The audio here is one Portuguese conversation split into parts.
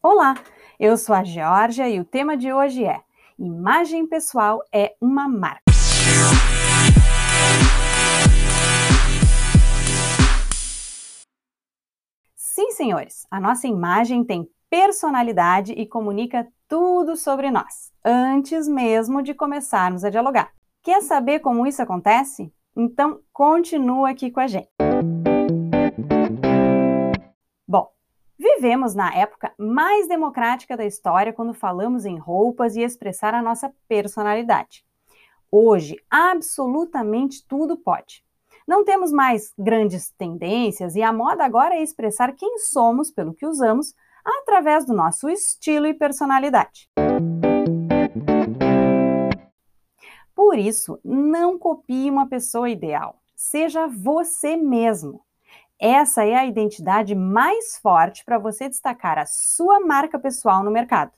Olá, eu sou a Georgia e o tema de hoje é Imagem pessoal é uma marca. Sim, senhores, a nossa imagem tem personalidade e comunica tudo sobre nós, antes mesmo de começarmos a dialogar. Quer saber como isso acontece? Então continua aqui com a gente. Vivemos na época mais democrática da história quando falamos em roupas e expressar a nossa personalidade. Hoje, absolutamente tudo pode. Não temos mais grandes tendências e a moda agora é expressar quem somos pelo que usamos através do nosso estilo e personalidade. Por isso, não copie uma pessoa ideal. Seja você mesmo. Essa é a identidade mais forte para você destacar a sua marca pessoal no mercado.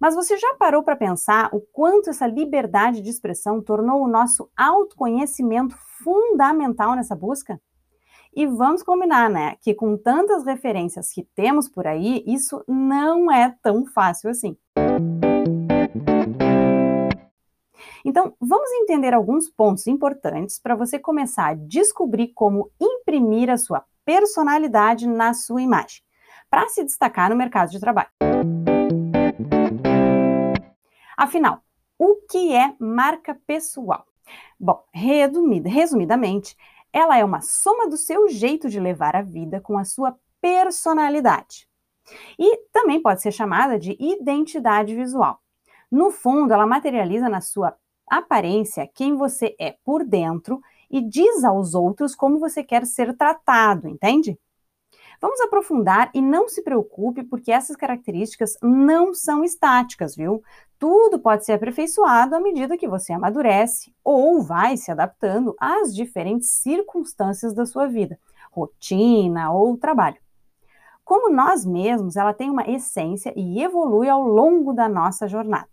Mas você já parou para pensar o quanto essa liberdade de expressão tornou o nosso autoconhecimento fundamental nessa busca? E vamos combinar, né, que com tantas referências que temos por aí, isso não é tão fácil assim. Então, vamos entender alguns pontos importantes para você começar a descobrir como imprimir a sua personalidade na sua imagem, para se destacar no mercado de trabalho. Afinal, o que é marca pessoal? Bom, resumida, resumidamente, ela é uma soma do seu jeito de levar a vida com a sua personalidade. E também pode ser chamada de identidade visual. No fundo, ela materializa na sua aparência quem você é por dentro e diz aos outros como você quer ser tratado, entende? Vamos aprofundar e não se preocupe, porque essas características não são estáticas, viu? Tudo pode ser aperfeiçoado à medida que você amadurece ou vai se adaptando às diferentes circunstâncias da sua vida, rotina ou trabalho. Como nós mesmos, ela tem uma essência e evolui ao longo da nossa jornada.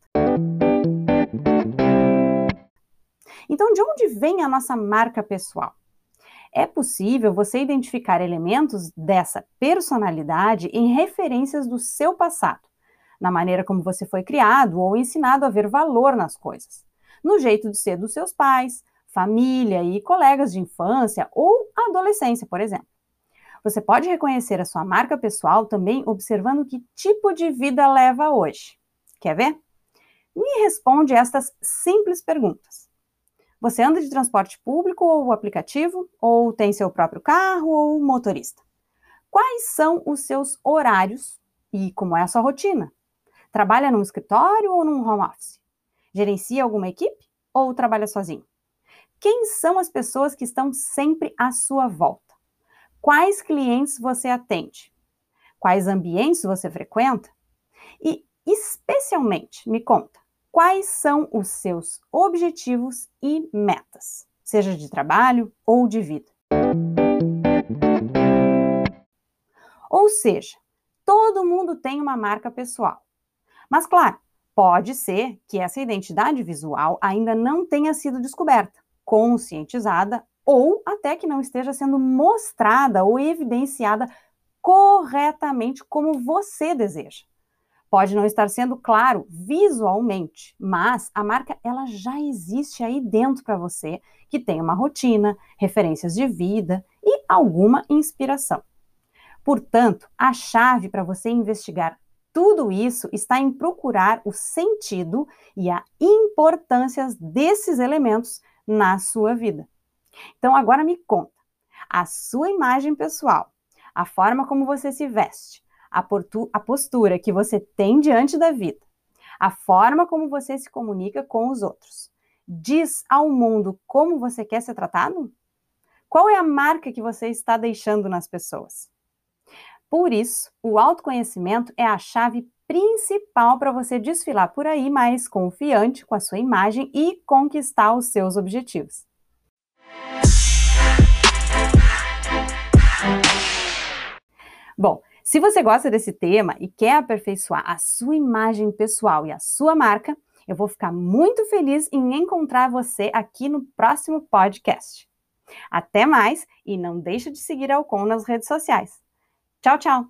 Então, de onde vem a nossa marca pessoal? É possível você identificar elementos dessa personalidade em referências do seu passado, na maneira como você foi criado ou ensinado a ver valor nas coisas, no jeito de ser dos seus pais, família e colegas de infância ou adolescência, por exemplo. Você pode reconhecer a sua marca pessoal também observando que tipo de vida leva hoje. Quer ver? Me responde estas simples perguntas. Você anda de transporte público ou aplicativo? Ou tem seu próprio carro ou motorista? Quais são os seus horários e como é a sua rotina? Trabalha num escritório ou num home office? Gerencia alguma equipe ou trabalha sozinho? Quem são as pessoas que estão sempre à sua volta? Quais clientes você atende? Quais ambientes você frequenta? E, especialmente, me conta, quais são os seus objetivos e metas, seja de trabalho ou de vida. Ou seja, todo mundo tem uma marca pessoal. Mas, claro, pode ser que essa identidade visual ainda não tenha sido descoberta, conscientizada ou até que não esteja sendo mostrada ou evidenciada corretamente como você deseja. Pode não estar sendo claro visualmente, mas a marca ela já existe aí dentro para você, que tem uma rotina, referências de vida e alguma inspiração. Portanto, a chave para você investigar tudo isso está em procurar o sentido e a importância desses elementos na sua vida. Então, agora me conta: a sua imagem pessoal, a forma como você se veste, a, a postura que você tem diante da vida, a forma como você se comunica com os outros. Diz ao mundo como você quer ser tratado? Qual é a marca que você está deixando nas pessoas? Por isso, o autoconhecimento é a chave principal para você desfilar por aí mais confiante com a sua imagem e conquistar os seus objetivos. Se você gosta desse tema e quer aperfeiçoar a sua imagem pessoal e a sua marca, eu vou ficar muito feliz em encontrar você aqui no próximo podcast. Até mais e não deixe de seguir a Alcon nas redes sociais. Tchau, tchau!